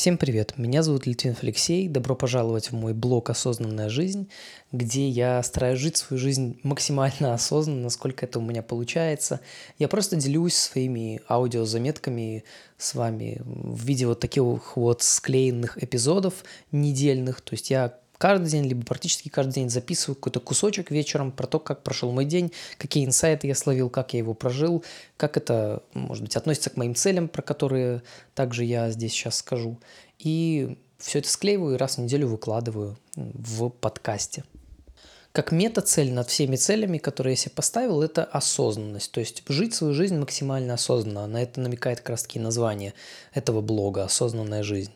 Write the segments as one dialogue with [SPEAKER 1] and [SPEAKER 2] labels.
[SPEAKER 1] Всем привет, меня зовут Литвинов Алексей, добро пожаловать в мой блог «Осознанная жизнь», где я стараюсь жить свою жизнь максимально осознанно, насколько это у меня получается. Я просто делюсь своими аудиозаметками с вами в виде вот таких вот склеенных эпизодов недельных, то есть я каждый день, либо практически каждый день записываю какой-то кусочек вечером про то, как прошел мой день, какие инсайты я словил, как я его прожил, как это, может быть, относится к моим целям, про которые также я здесь сейчас скажу. И все это склеиваю и раз в неделю выкладываю в подкасте. Как мета-цель над всеми целями, которые я себе поставил, это осознанность. То есть жить свою жизнь максимально осознанно. На это намекает как раз название этого блога «Осознанная жизнь».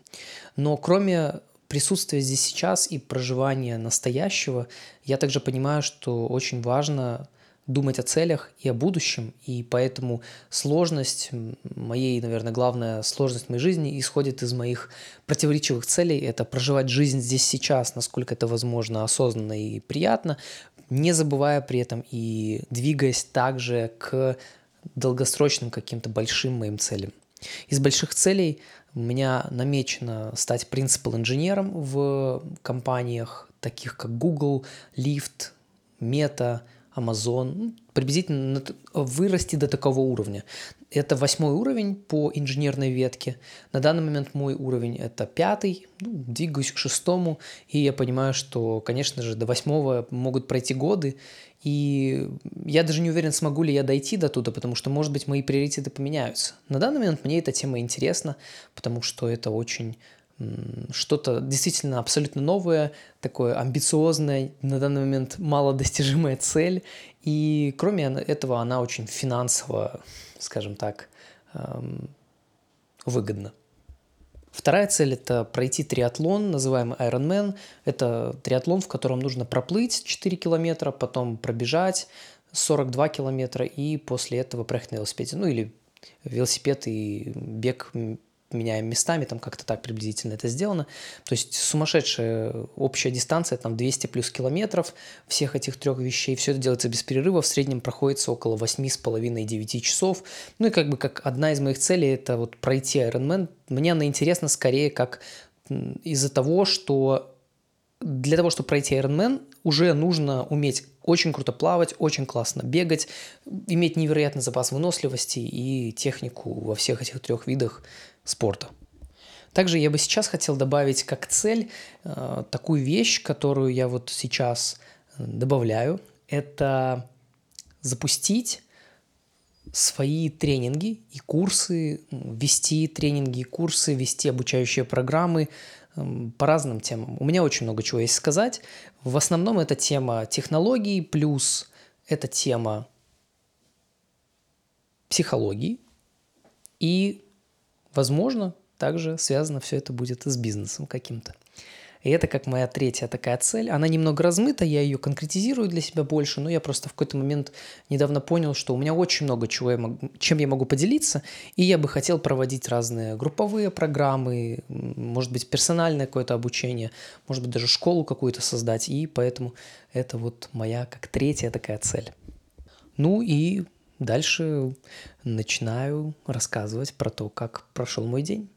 [SPEAKER 1] Но кроме присутствие здесь сейчас и проживание настоящего, я также понимаю, что очень важно думать о целях и о будущем, и поэтому сложность моей, наверное, главная сложность моей жизни исходит из моих противоречивых целей. Это проживать жизнь здесь сейчас, насколько это возможно, осознанно и приятно, не забывая при этом и двигаясь также к долгосрочным каким-то большим моим целям. Из больших целей у меня намечено стать принципал инженером в компаниях, таких как Google, Lyft, Meta, Amazon, ну, приблизительно вырасти до такого уровня. Это восьмой уровень по инженерной ветке. На данный момент мой уровень это пятый, ну, двигаюсь к шестому, и я понимаю, что, конечно же, до восьмого могут пройти годы, и я даже не уверен, смогу ли я дойти до туда, потому что, может быть, мои приоритеты поменяются. На данный момент мне эта тема интересна, потому что это очень что-то действительно абсолютно новое, такое амбициозное, на данный момент малодостижимая цель. И кроме этого она очень финансово, скажем так, выгодна. Вторая цель – это пройти триатлон, называемый Ironman. Это триатлон, в котором нужно проплыть 4 километра, потом пробежать 42 километра и после этого проехать на велосипеде. Ну или велосипед и бег меняем местами, там как-то так приблизительно это сделано. То есть сумасшедшая общая дистанция, там 200 плюс километров всех этих трех вещей. Все это делается без перерыва, в среднем проходится около 8,5-9 часов. Ну и как бы как одна из моих целей это вот пройти Ironman. Мне она интересна скорее как из-за того, что для того, чтобы пройти Ironman, уже нужно уметь очень круто плавать, очень классно бегать, иметь невероятный запас выносливости и технику во всех этих трех видах спорта. Также я бы сейчас хотел добавить как цель э, такую вещь, которую я вот сейчас э, добавляю. Это запустить свои тренинги и курсы, вести тренинги и курсы, вести обучающие программы по разным темам. У меня очень много чего есть сказать. В основном это тема технологий, плюс это тема психологии и Возможно, также связано все это будет с бизнесом каким-то. И это как моя третья такая цель. Она немного размыта, я ее конкретизирую для себя больше, но я просто в какой-то момент недавно понял, что у меня очень много чего, я могу, чем я могу поделиться, и я бы хотел проводить разные групповые программы, может быть, персональное какое-то обучение, может быть, даже школу какую-то создать, и поэтому это вот моя как третья такая цель. Ну и Дальше начинаю рассказывать про то, как прошел мой день.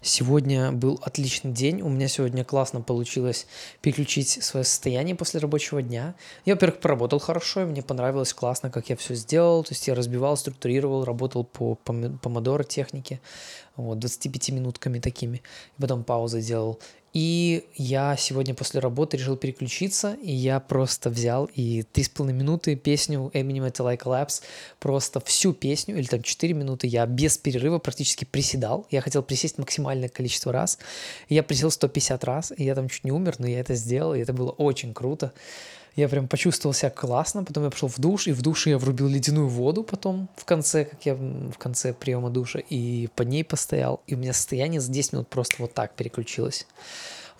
[SPEAKER 1] Сегодня был отличный день. У меня сегодня классно получилось переключить свое состояние после рабочего дня. Я, во-первых, поработал хорошо, мне понравилось классно, как я все сделал. То есть я разбивал, структурировал, работал по помодоро технике, вот, 25 минутками такими. Потом паузы делал. И я сегодня после работы решил переключиться, и я просто взял и 3,5 минуты песню Eminem это Like Collapse, просто всю песню, или там 4 минуты, я без перерыва практически приседал. Я хотел присесть максимальное количество раз. Я присел 150 раз, и я там чуть не умер, но я это сделал, и это было очень круто. Я прям почувствовал себя классно, потом я пошел в душ, и в душе я врубил ледяную воду потом в конце, как я в конце приема душа, и под ней постоял, и у меня состояние за 10 минут просто вот так переключилось.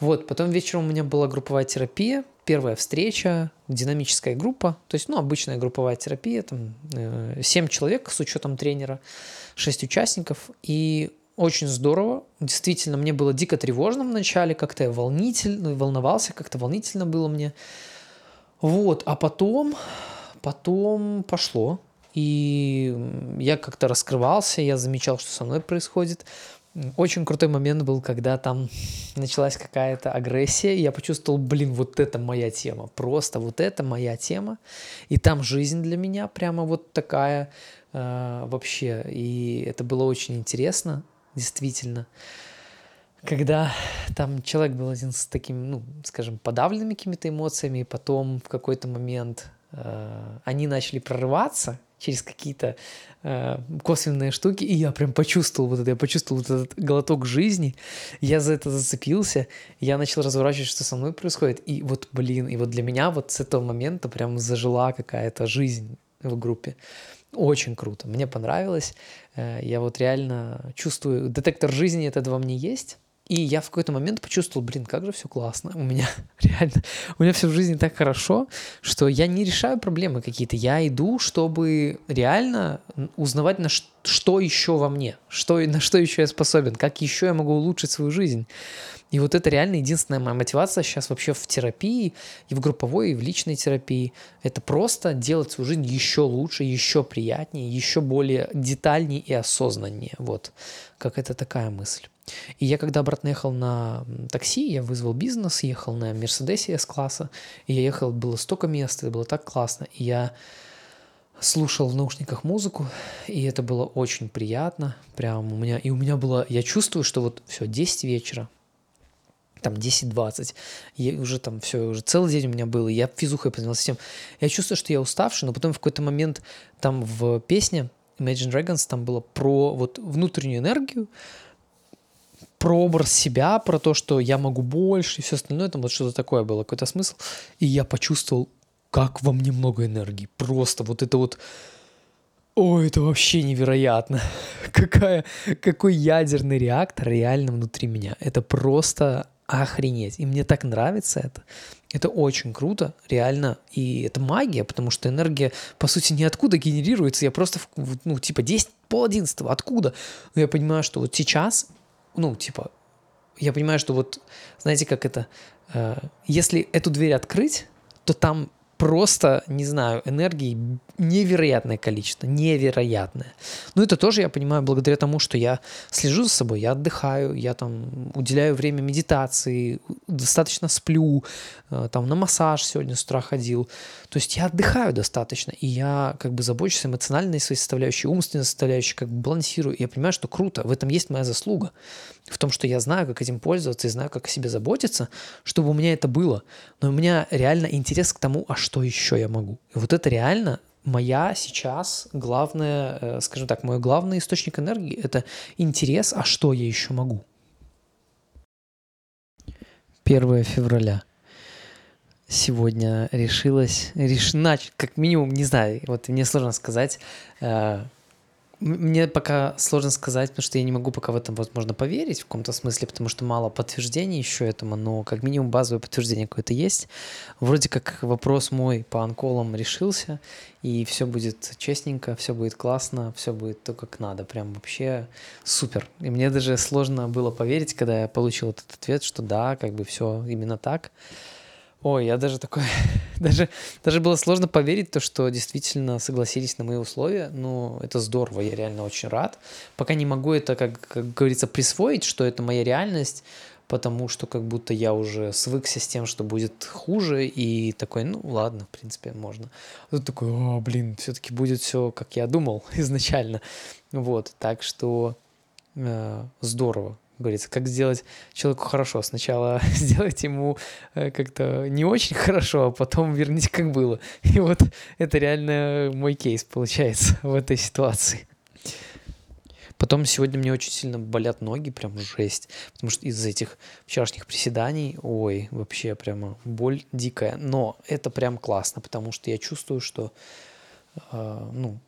[SPEAKER 1] Вот, потом вечером у меня была групповая терапия, первая встреча, динамическая группа, то есть, ну, обычная групповая терапия, там, 7 э, человек с учетом тренера, 6 участников, и очень здорово. Действительно, мне было дико тревожно в начале, как-то я волнительно, волновался, как-то волнительно было мне. Вот, а потом, потом пошло. И я как-то раскрывался, я замечал, что со мной происходит. очень крутой момент был, когда там началась какая-то агрессия, и я почувствовал, блин, вот это моя тема, просто вот это моя тема, и там жизнь для меня прямо вот такая э, вообще, и это было очень интересно, действительно, когда там человек был один с таким, ну, скажем, подавленными какими-то эмоциями, и потом в какой-то момент э, они начали прорываться, через какие-то э, косвенные штуки, и я прям почувствовал вот это, я почувствовал вот этот глоток жизни, я за это зацепился, я начал разворачивать, что со мной происходит, и вот, блин, и вот для меня вот с этого момента прям зажила какая-то жизнь в группе. Очень круто, мне понравилось, э, я вот реально чувствую, детектор жизни этот во мне есть, и я в какой-то момент почувствовал, блин, как же все классно. У меня реально, у меня все в жизни так хорошо, что я не решаю проблемы какие-то. Я иду, чтобы реально узнавать, на что еще во мне, что, на что еще я способен, как еще я могу улучшить свою жизнь. И вот это реально единственная моя мотивация сейчас вообще в терапии, и в групповой, и в личной терапии. Это просто делать свою жизнь еще лучше, еще приятнее, еще более детальнее и осознаннее. Вот, как это такая мысль. И я когда обратно ехал на такси, я вызвал бизнес, ехал на Мерседесе S-класса, и я ехал, было столько мест, это было так классно, и я слушал в наушниках музыку, и это было очень приятно, прям у меня, и у меня было, я чувствую, что вот все, 10 вечера, там 10-20, я уже там все, уже целый день у меня был, и я физухой позанимался тем. Я чувствую, что я уставший, но потом в какой-то момент там в песне Imagine Dragons там было про вот внутреннюю энергию, про образ себя, про то, что я могу больше и все остальное, там вот что-то такое было, какой-то смысл. И я почувствовал, как во мне много энергии. Просто вот это вот... Ой, это вообще невероятно. Какая, какой ядерный реактор реально внутри меня. Это просто охренеть. И мне так нравится это. Это очень круто, реально. И это магия, потому что энергия, по сути, ниоткуда генерируется. Я просто, ну, типа, 10, пол одиннадцатого, откуда? Но я понимаю, что вот сейчас ну, типа, я понимаю, что вот, знаете, как это, э, если эту дверь открыть, то там просто, не знаю, энергии невероятное количество, невероятное. Но это тоже я понимаю благодаря тому, что я слежу за собой, я отдыхаю, я там уделяю время медитации, достаточно сплю, э, там на массаж сегодня с утра ходил. То есть я отдыхаю достаточно, и я как бы забочусь эмоциональной своей составляющей, умственной составляющей, как бы балансирую. И я понимаю, что круто, в этом есть моя заслуга. В том, что я знаю, как этим пользоваться и знаю, как о себе заботиться, чтобы у меня это было. Но у меня реально интерес к тому, а что еще я могу. И вот это реально моя сейчас главная, э, скажем так, мой главный источник энергии – это интерес, а что я еще могу. 1 февраля сегодня решилась, решена, как минимум, не знаю, вот мне сложно сказать, э, мне пока сложно сказать, потому что я не могу пока в этом, возможно, поверить в каком-то смысле, потому что мало подтверждений еще этому, но как минимум базовое подтверждение какое-то есть. Вроде как вопрос мой по анколам решился, и все будет честненько, все будет классно, все будет то, как надо. Прям вообще супер. И мне даже сложно было поверить, когда я получил этот ответ, что да, как бы все именно так. Ой, я даже такой, даже, даже было сложно поверить, то, что действительно согласились на мои условия, но это здорово, я реально очень рад. Пока не могу это, как, как говорится, присвоить, что это моя реальность, потому что как будто я уже свыкся с тем, что будет хуже, и такой, ну ладно, в принципе, можно. А тут такой, о, блин, все-таки будет все, как я думал изначально. Вот, так что э, здорово, говорится, как сделать человеку хорошо. Сначала сделать ему э, как-то не очень хорошо, а потом верните как было. И вот это реально мой кейс получается в этой ситуации. Потом сегодня мне очень сильно болят ноги, прям жесть, потому что из этих вчерашних приседаний, ой, вообще прямо боль дикая. Но это прям классно, потому что я чувствую, что, э, ну,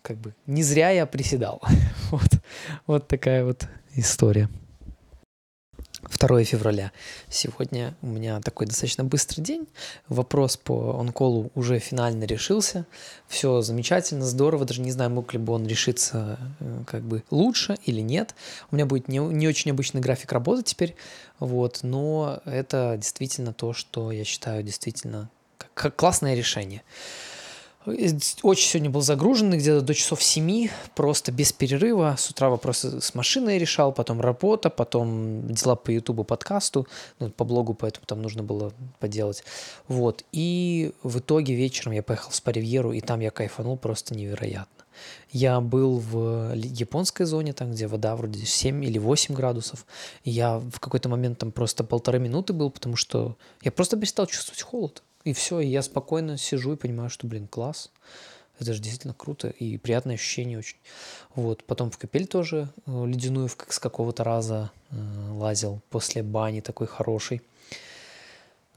[SPEAKER 1] как бы не зря я приседал. вот, вот такая вот история. 2 февраля. Сегодня у меня такой достаточно быстрый день. Вопрос по онколу уже финально решился. Все замечательно, здорово. Даже не знаю, мог ли бы он решиться э, как бы лучше или нет. У меня будет не, не очень обычный график работы теперь. Вот, но это действительно то, что я считаю действительно как, как классное решение. Очень сегодня был загруженный, где-то до часов 7, просто без перерыва. С утра вопросы с машиной решал, потом работа, потом дела по ютубу, подкасту, ну, по блогу, поэтому там нужно было поделать. Вот. И в итоге вечером я поехал в Спаривьеру, и там я кайфанул просто невероятно. Я был в японской зоне, там, где вода вроде 7 или 8 градусов. Я в какой-то момент там просто полторы минуты был, потому что я просто перестал чувствовать холод. И все, и я спокойно сижу и понимаю, что, блин, класс. Это же действительно круто и приятное ощущение очень. Вот, потом в капель тоже э, ледяную с какого-то раза э, лазил после бани такой хороший.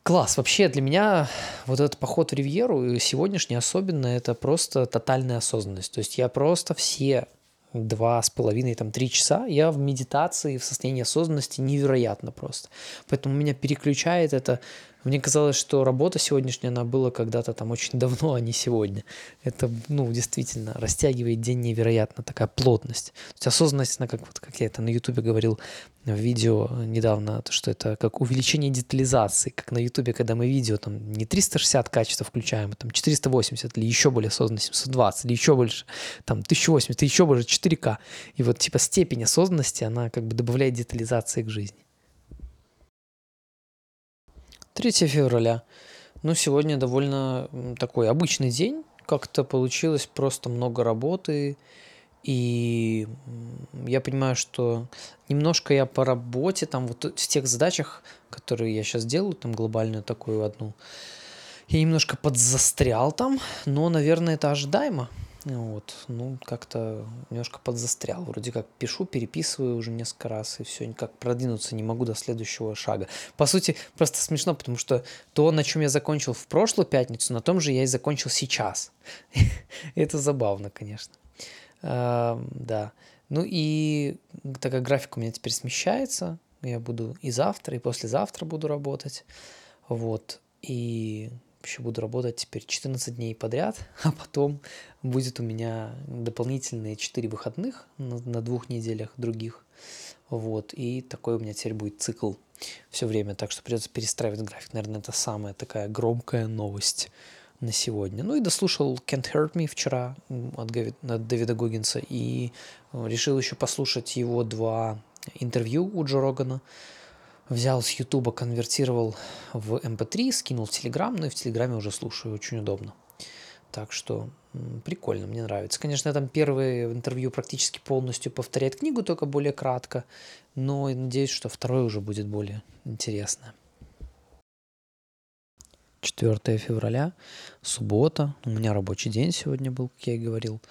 [SPEAKER 1] Класс. Вообще для меня вот этот поход в Ривьеру сегодняшний особенно это просто тотальная осознанность. То есть я просто все два с половиной, там, три часа, я в медитации, в состоянии осознанности невероятно просто. Поэтому меня переключает это мне казалось, что работа сегодняшняя, она была когда-то там очень давно, а не сегодня. Это, ну, действительно, растягивает день невероятно, такая плотность. То есть осознанность, она как, вот, как я это на Ютубе говорил в видео недавно, то, что это как увеличение детализации, как на Ютубе, когда мы видео там не 360 качества включаем, а там 480 или еще более осознанно 720 или еще больше, там 1080, еще больше 4К. И вот типа степень осознанности, она как бы добавляет детализации к жизни. 3 февраля. Ну, сегодня довольно такой обычный день. Как-то получилось просто много работы. И я понимаю, что немножко я по работе, там вот в тех задачах, которые я сейчас делаю, там глобальную такую одну, я немножко подзастрял там, но, наверное, это ожидаемо. Вот, ну, как-то немножко подзастрял. Вроде как пишу, переписываю уже несколько раз, и все, никак продвинуться не могу до следующего шага. По сути, просто смешно, потому что то, на чем я закончил в прошлую пятницу, на том же я и закончил сейчас. Это забавно, конечно. Да. Ну и так как график у меня теперь смещается, я буду и завтра, и послезавтра буду работать. Вот. И еще буду работать теперь 14 дней подряд, а потом будет у меня дополнительные 4 выходных на, на двух неделях других. Вот, и такой у меня теперь будет цикл все время, так что придется перестраивать график. Наверное, это самая такая громкая новость на сегодня. Ну и дослушал Can't Hurt Me вчера от, Гави, от Дэвида Гоггинса и э, решил еще послушать его два интервью у Джо Рогана взял с Ютуба, конвертировал в MP3, эм скинул в Телеграм, ну и в Телеграме уже слушаю, очень удобно. Так что прикольно, мне нравится. Конечно, там первое интервью практически полностью повторяет книгу, только более кратко, но надеюсь, что второе уже будет более интересное. 4 февраля, суббота, у меня рабочий день сегодня был, как я и говорил.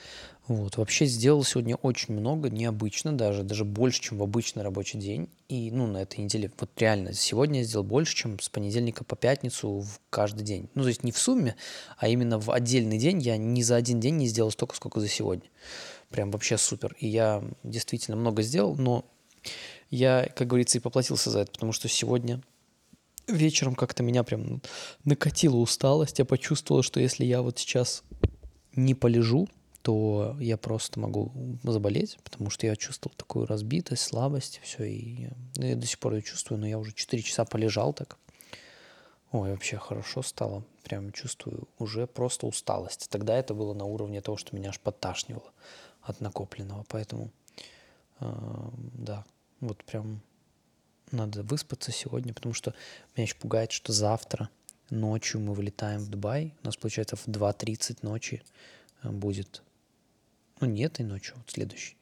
[SPEAKER 1] Вот, вообще сделал сегодня очень много, необычно даже, даже больше, чем в обычный рабочий день. И, ну, на этой неделе, вот реально, сегодня я сделал больше, чем с понедельника по пятницу в каждый день. Ну, то есть не в сумме, а именно в отдельный день я ни за один день не сделал столько, сколько за сегодня. Прям вообще супер. И я действительно много сделал, но я, как говорится, и поплатился за это, потому что сегодня вечером как-то меня прям накатила усталость. Я почувствовал, что если я вот сейчас не полежу, то я просто могу заболеть, потому что я чувствовал такую разбитость, слабость, все, и ну, я до сих пор ее чувствую, но я уже 4 часа полежал так. Ой, вообще хорошо стало, прям чувствую уже просто усталость. Тогда это было на уровне того, что меня аж подташнивало от накопленного, поэтому, э, да, вот прям надо выспаться сегодня, потому что меня еще пугает, что завтра ночью мы вылетаем в Дубай, у нас получается в 2.30 ночи э, будет ну, не этой ночью, вот следующей,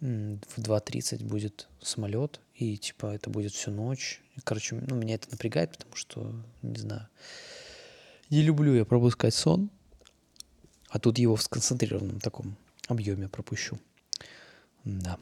[SPEAKER 1] в 2.30 будет самолет, и типа это будет всю ночь. Короче, ну, меня это напрягает, потому что, не знаю, не люблю я пропускать сон, а тут его в сконцентрированном таком объеме пропущу. Да.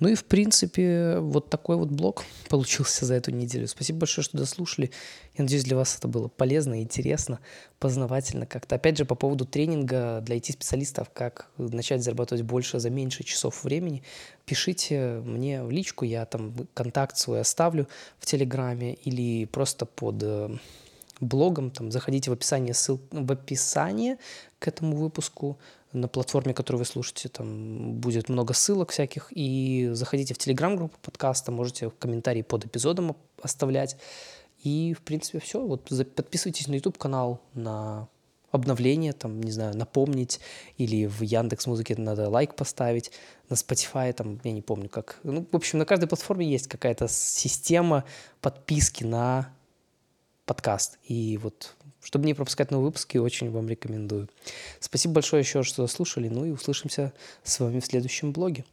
[SPEAKER 1] Ну и, в принципе, вот такой вот блог получился за эту неделю. Спасибо большое, что дослушали. Я надеюсь, для вас это было полезно, интересно, познавательно как-то. Опять же, по поводу тренинга для IT-специалистов, как начать зарабатывать больше за меньше часов времени, пишите мне в личку, я там контакт свой оставлю в Телеграме или просто под э, блогом, там, заходите в описание, ссыл, в описание к этому выпуску, на платформе, которую вы слушаете, там будет много ссылок всяких, и заходите в телеграм-группу подкаста, можете комментарии под эпизодом оставлять, и, в принципе, все. Вот подписывайтесь на YouTube-канал, на обновление, там, не знаю, напомнить, или в Яндекс Музыке надо лайк поставить, на Spotify, там, я не помню как. Ну, в общем, на каждой платформе есть какая-то система подписки на подкаст. И вот, чтобы не пропускать новые выпуски, очень вам рекомендую. Спасибо большое еще, что слушали, ну и услышимся с вами в следующем блоге.